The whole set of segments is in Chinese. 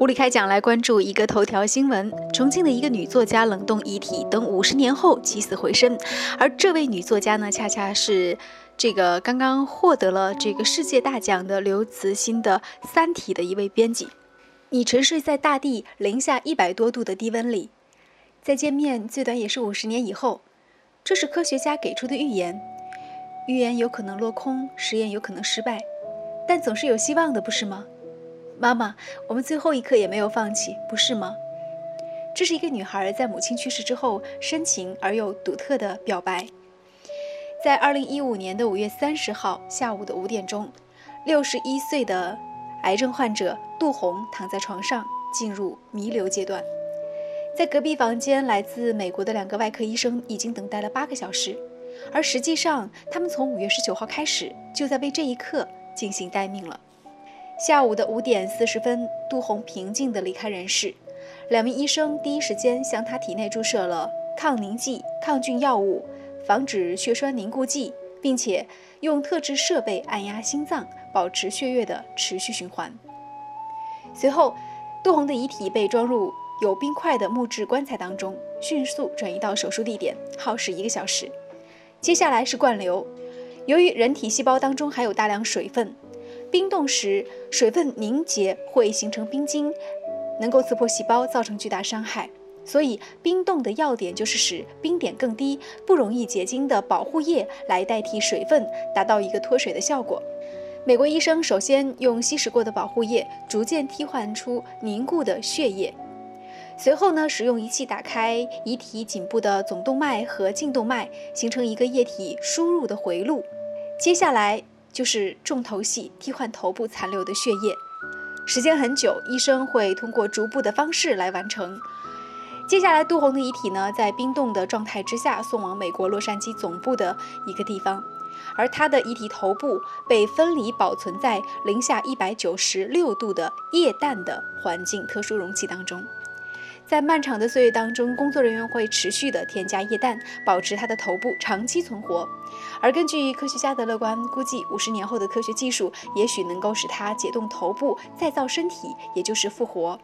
无理开讲来关注一个头条新闻：重庆的一个女作家冷冻遗体，等五十年后起死回生。而这位女作家呢，恰恰是这个刚刚获得了这个世界大奖的刘慈欣的《三体》的一位编辑。你沉睡在大地零下一百多度的低温里，再见面最短也是五十年以后。这是科学家给出的预言，预言有可能落空，实验有可能失败，但总是有希望的，不是吗？妈妈，我们最后一刻也没有放弃，不是吗？这是一个女孩在母亲去世之后深情而又独特的表白。在二零一五年的五月三十号下午的五点钟，六十一岁的癌症患者杜红躺在床上进入弥留阶段，在隔壁房间来自美国的两个外科医生已经等待了八个小时，而实际上他们从五月十九号开始就在为这一刻进行待命了。下午的五点四十分，杜红平静地离开人世。两名医生第一时间向他体内注射了抗凝剂、抗菌药物、防止血栓凝固剂，并且用特制设备按压心脏，保持血液的持续循环。随后，杜红的遗体被装入有冰块的木质棺材当中，迅速转移到手术地点，耗时一个小时。接下来是灌流，由于人体细胞当中含有大量水分。冰冻时，水分凝结会形成冰晶，能够刺破细胞，造成巨大伤害。所以，冰冻的要点就是使冰点更低、不容易结晶的保护液来代替水分，达到一个脱水的效果。美国医生首先用稀释过的保护液，逐渐替换出凝固的血液。随后呢，使用仪器打开遗体颈部的总动脉和颈动脉，形成一个液体输入的回路。接下来。就是重头戏，替换头部残留的血液，时间很久，医生会通过逐步的方式来完成。接下来，杜红的遗体呢，在冰冻的状态之下送往美国洛杉矶总部的一个地方，而他的遗体头部被分离保存在零下一百九十六度的液氮的环境特殊容器当中。在漫长的岁月当中，工作人员会持续的添加液氮，保持他的头部长期存活。而根据科学家的乐观估计，五十年后的科学技术也许能够使他解冻头部，再造身体，也就是复活。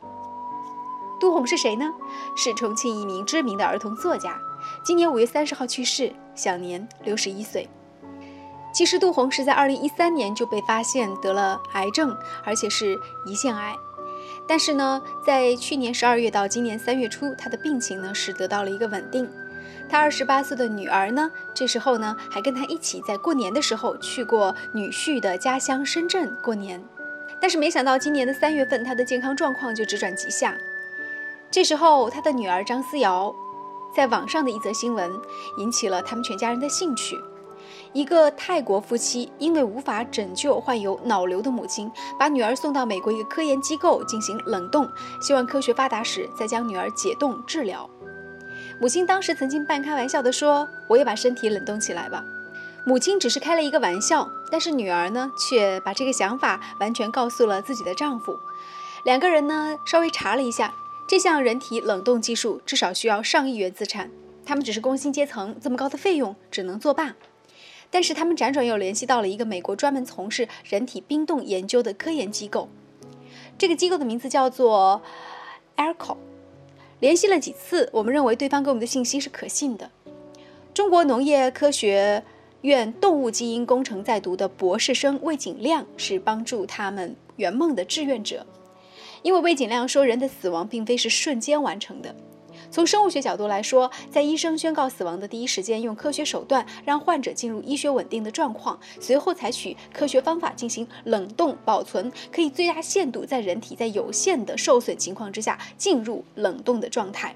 杜红是谁呢？是重庆一名知名的儿童作家，今年五月三十号去世，享年六十一岁。其实杜红是在二零一三年就被发现得了癌症，而且是胰腺癌。但是呢，在去年十二月到今年三月初，他的病情呢是得到了一个稳定。他二十八岁的女儿呢，这时候呢还跟他一起在过年的时候去过女婿的家乡深圳过年。但是没想到今年的三月份，他的健康状况就直转急下。这时候，他的女儿张思瑶在网上的一则新闻引起了他们全家人的兴趣。一个泰国夫妻因为无法拯救患有脑瘤的母亲，把女儿送到美国一个科研机构进行冷冻，希望科学发达时再将女儿解冻治疗。母亲当时曾经半开玩笑地说：“我也把身体冷冻起来吧。”母亲只是开了一个玩笑，但是女儿呢，却把这个想法完全告诉了自己的丈夫。两个人呢，稍微查了一下，这项人体冷冻技术至少需要上亿元资产，他们只是工薪阶层，这么高的费用只能作罢。但是他们辗转又联系到了一个美国专门从事人体冰冻研究的科研机构，这个机构的名字叫做 Airco。联系了几次，我们认为对方给我们的信息是可信的。中国农业科学院动物基因工程在读的博士生魏景亮是帮助他们圆梦的志愿者，因为魏景亮说，人的死亡并非是瞬间完成的。从生物学角度来说，在医生宣告死亡的第一时间，用科学手段让患者进入医学稳定的状况，随后采取科学方法进行冷冻保存，可以最大限度在人体在有限的受损情况之下进入冷冻的状态。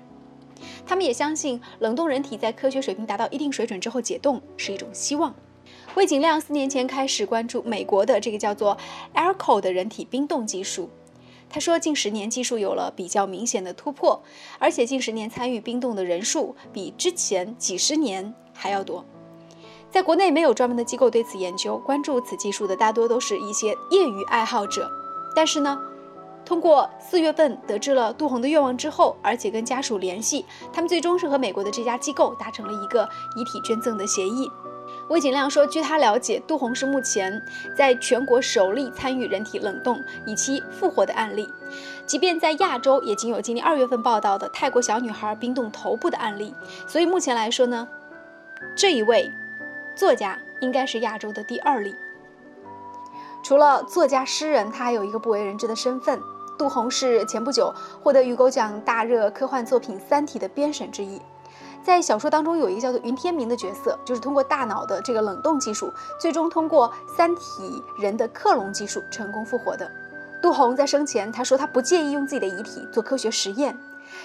他们也相信，冷冻人体在科学水平达到一定水准之后解冻是一种希望。魏景亮四年前开始关注美国的这个叫做 Airco 的人体冰冻技术。他说，近十年技术有了比较明显的突破，而且近十年参与冰冻的人数比之前几十年还要多。在国内没有专门的机构对此研究，关注此技术的大多都是一些业余爱好者。但是呢，通过四月份得知了杜红的愿望之后，而且跟家属联系，他们最终是和美国的这家机构达成了一个遗体捐赠的协议。魏景亮说，据他了解，杜洪是目前在全国首例参与人体冷冻以期复活的案例。即便在亚洲，也仅有今年二月份报道的泰国小女孩冰冻头部的案例。所以目前来说呢，这一位作家应该是亚洲的第二例。除了作家、诗人，他还有一个不为人知的身份。杜洪是前不久获得雨果奖大热科幻作品《三体》的编审之一。在小说当中有一个叫做云天明的角色，就是通过大脑的这个冷冻技术，最终通过三体人的克隆技术成功复活的。杜洪在生前他说他不介意用自己的遗体做科学实验，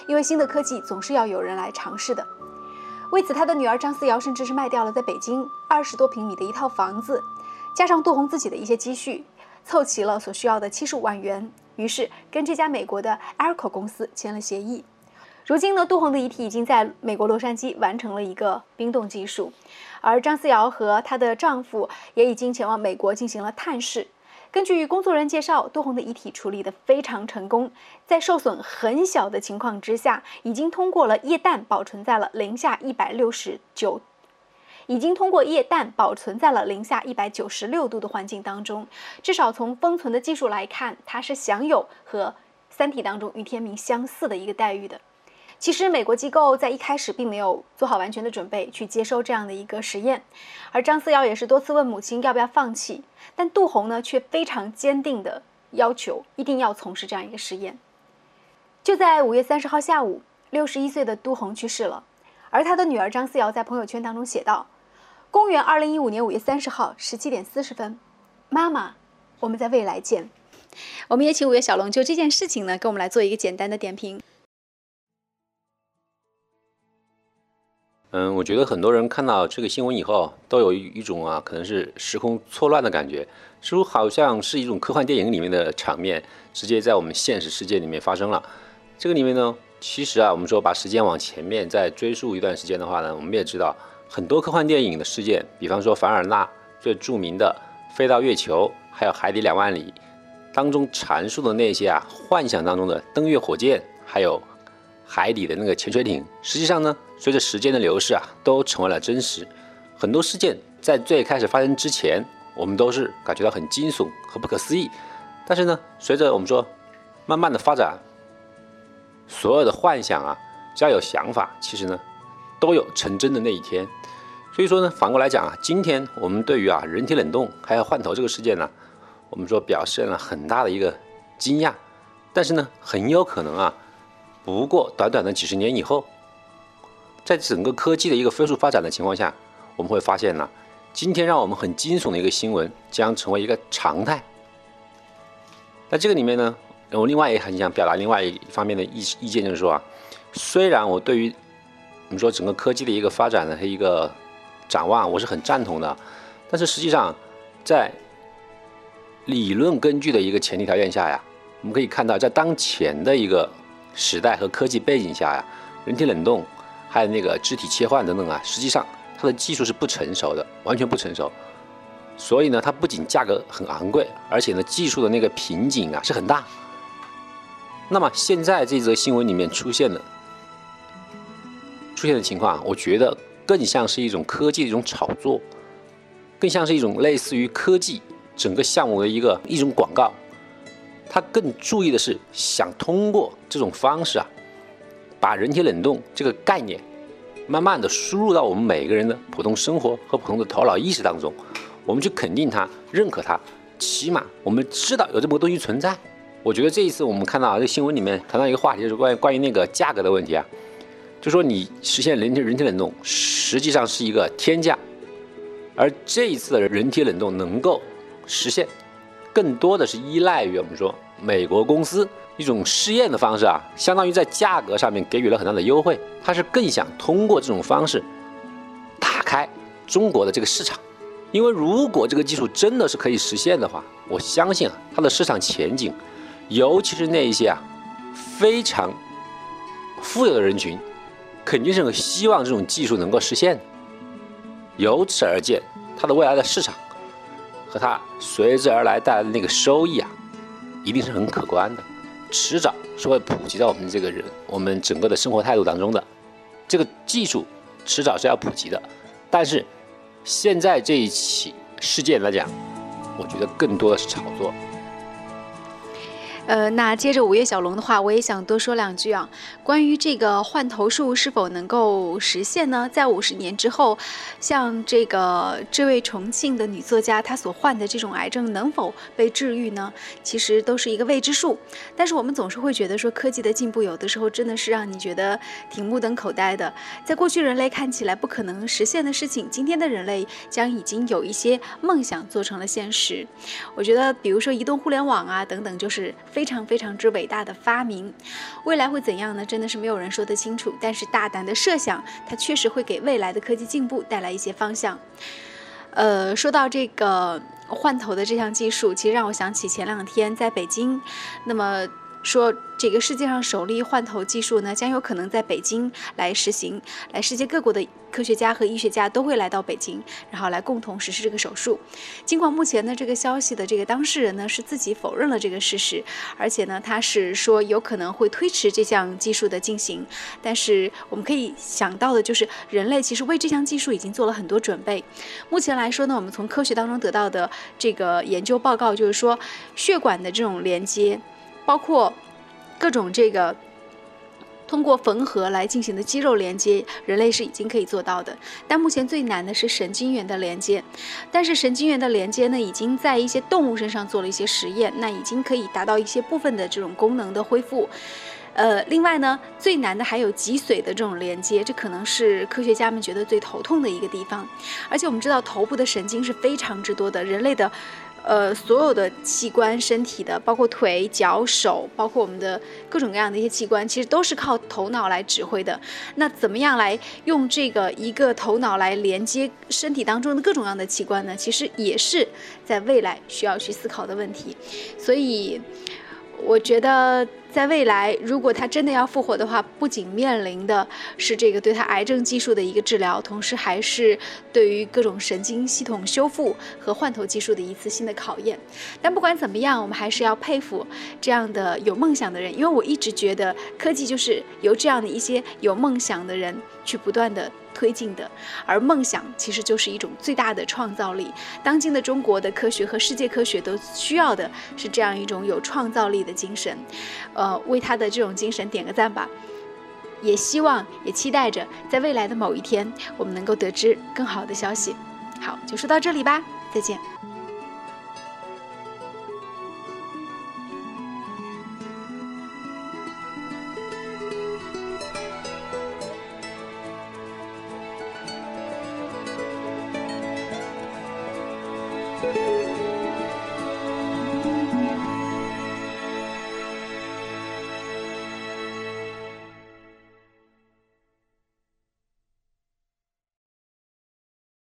因为新的科技总是要有人来尝试的。为此，他的女儿张思瑶甚至是卖掉了在北京二十多平米的一套房子，加上杜洪自己的一些积蓄，凑齐了所需要的七十五万元，于是跟这家美国的 Arco 公司签了协议。如今呢，杜洪的遗体已经在美国洛杉矶完成了一个冰冻技术，而张思瑶和她的丈夫也已经前往美国进行了探视。根据工作人员介绍，杜洪的遗体处理得非常成功，在受损很小的情况之下，已经通过了液氮保存在了零下一百六十九，已经通过液氮保存在了零下一百九十六度的环境当中。至少从封存的技术来看，它是享有和《三体》当中于天明相似的一个待遇的。其实，美国机构在一开始并没有做好完全的准备去接收这样的一个实验，而张思瑶也是多次问母亲要不要放弃，但杜洪呢却非常坚定的要求一定要从事这样一个实验。就在五月三十号下午，六十一岁的杜洪去世了，而他的女儿张思瑶在朋友圈当中写道：“公元二零一五年五月三十号十七点四十分，妈妈，我们在未来见。”我们也请五月小龙就这件事情呢，给我们来做一个简单的点评。嗯，我觉得很多人看到这个新闻以后，都有一种啊，可能是时空错乱的感觉，似乎好像是一种科幻电影里面的场面，直接在我们现实世界里面发生了。这个里面呢，其实啊，我们说把时间往前面再追溯一段时间的话呢，我们也知道很多科幻电影的事件，比方说凡尔纳最著名的《飞到月球》，还有《海底两万里》当中阐述的那些啊，幻想当中的登月火箭，还有。海底的那个潜水艇，实际上呢，随着时间的流逝啊，都成为了真实。很多事件在最开始发生之前，我们都是感觉到很惊悚和不可思议。但是呢，随着我们说慢慢的发展，所有的幻想啊，只要有想法，其实呢，都有成真的那一天。所以说呢，反过来讲啊，今天我们对于啊人体冷冻还有换头这个事件呢，我们说表现了很大的一个惊讶。但是呢，很有可能啊。不过，短短的几十年以后，在整个科技的一个飞速发展的情况下，我们会发现呢，今天让我们很惊悚的一个新闻将成为一个常态。那这个里面呢，我另外也很想表达另外一方面的意意见，就是说啊，虽然我对于我们说整个科技的一个发展的一个展望，我是很赞同的，但是实际上在理论根据的一个前提条件下呀，我们可以看到，在当前的一个时代和科技背景下呀，人体冷冻，还有那个肢体切换等等啊，实际上它的技术是不成熟的，完全不成熟。所以呢，它不仅价格很昂贵，而且呢，技术的那个瓶颈啊是很大。那么现在这则新闻里面出现的出现的情况，我觉得更像是一种科技的一种炒作，更像是一种类似于科技整个项目的一个一种广告。他更注意的是，想通过这种方式啊，把人体冷冻这个概念，慢慢的输入到我们每个人的普通生活和普通的头脑意识当中，我们去肯定它、认可它，起码我们知道有这么个东西存在。我觉得这一次我们看到啊，这新闻里面谈到一个话题，就是关于关于那个价格的问题啊，就说你实现人体人体冷冻实际上是一个天价，而这一次的人体冷冻能够实现。更多的是依赖于我们说美国公司一种试验的方式啊，相当于在价格上面给予了很大的优惠。它是更想通过这种方式打开中国的这个市场，因为如果这个技术真的是可以实现的话，我相信啊，它的市场前景，尤其是那一些啊非常富有的人群，肯定是很希望这种技术能够实现。由此而见，它的未来的市场。和它随之而来带来的那个收益啊，一定是很可观的，迟早是会普及到我们这个人我们整个的生活态度当中的。这个技术迟早是要普及的，但是现在这一起事件来讲，我觉得更多的是炒作。呃，那接着五月小龙的话，我也想多说两句啊。关于这个换头术是否能够实现呢？在五十年之后，像这个这位重庆的女作家，她所患的这种癌症能否被治愈呢？其实都是一个未知数。但是我们总是会觉得说，科技的进步有的时候真的是让你觉得挺目瞪口呆的。在过去人类看起来不可能实现的事情，今天的人类将已经有一些梦想做成了现实。我觉得，比如说移动互联网啊等等，就是非。常非常之伟大的发明，未来会怎样呢？真的是没有人说得清楚。但是大胆的设想，它确实会给未来的科技进步带来一些方向。呃，说到这个换头的这项技术，其实让我想起前两天在北京，那么。说这个世界上首例换头技术呢，将有可能在北京来实行，来世界各国的科学家和医学家都会来到北京，然后来共同实施这个手术。尽管目前呢，这个消息的这个当事人呢是自己否认了这个事实，而且呢，他是说有可能会推迟这项技术的进行。但是我们可以想到的就是，人类其实为这项技术已经做了很多准备。目前来说呢，我们从科学当中得到的这个研究报告就是说，血管的这种连接。包括各种这个通过缝合来进行的肌肉连接，人类是已经可以做到的。但目前最难的是神经元的连接。但是神经元的连接呢，已经在一些动物身上做了一些实验，那已经可以达到一些部分的这种功能的恢复。呃，另外呢，最难的还有脊髓的这种连接，这可能是科学家们觉得最头痛的一个地方。而且我们知道，头部的神经是非常之多的，人类的。呃，所有的器官身体的，包括腿、脚、手，包括我们的各种各样的一些器官，其实都是靠头脑来指挥的。那怎么样来用这个一个头脑来连接身体当中的各种各样的器官呢？其实也是在未来需要去思考的问题。所以，我觉得。在未来，如果他真的要复活的话，不仅面临的是这个对他癌症技术的一个治疗，同时还是对于各种神经系统修复和换头技术的一次新的考验。但不管怎么样，我们还是要佩服这样的有梦想的人，因为我一直觉得科技就是由这样的一些有梦想的人去不断的。推进的，而梦想其实就是一种最大的创造力。当今的中国的科学和世界科学都需要的是这样一种有创造力的精神，呃，为他的这种精神点个赞吧。也希望，也期待着，在未来的某一天，我们能够得知更好的消息。好，就说到这里吧，再见。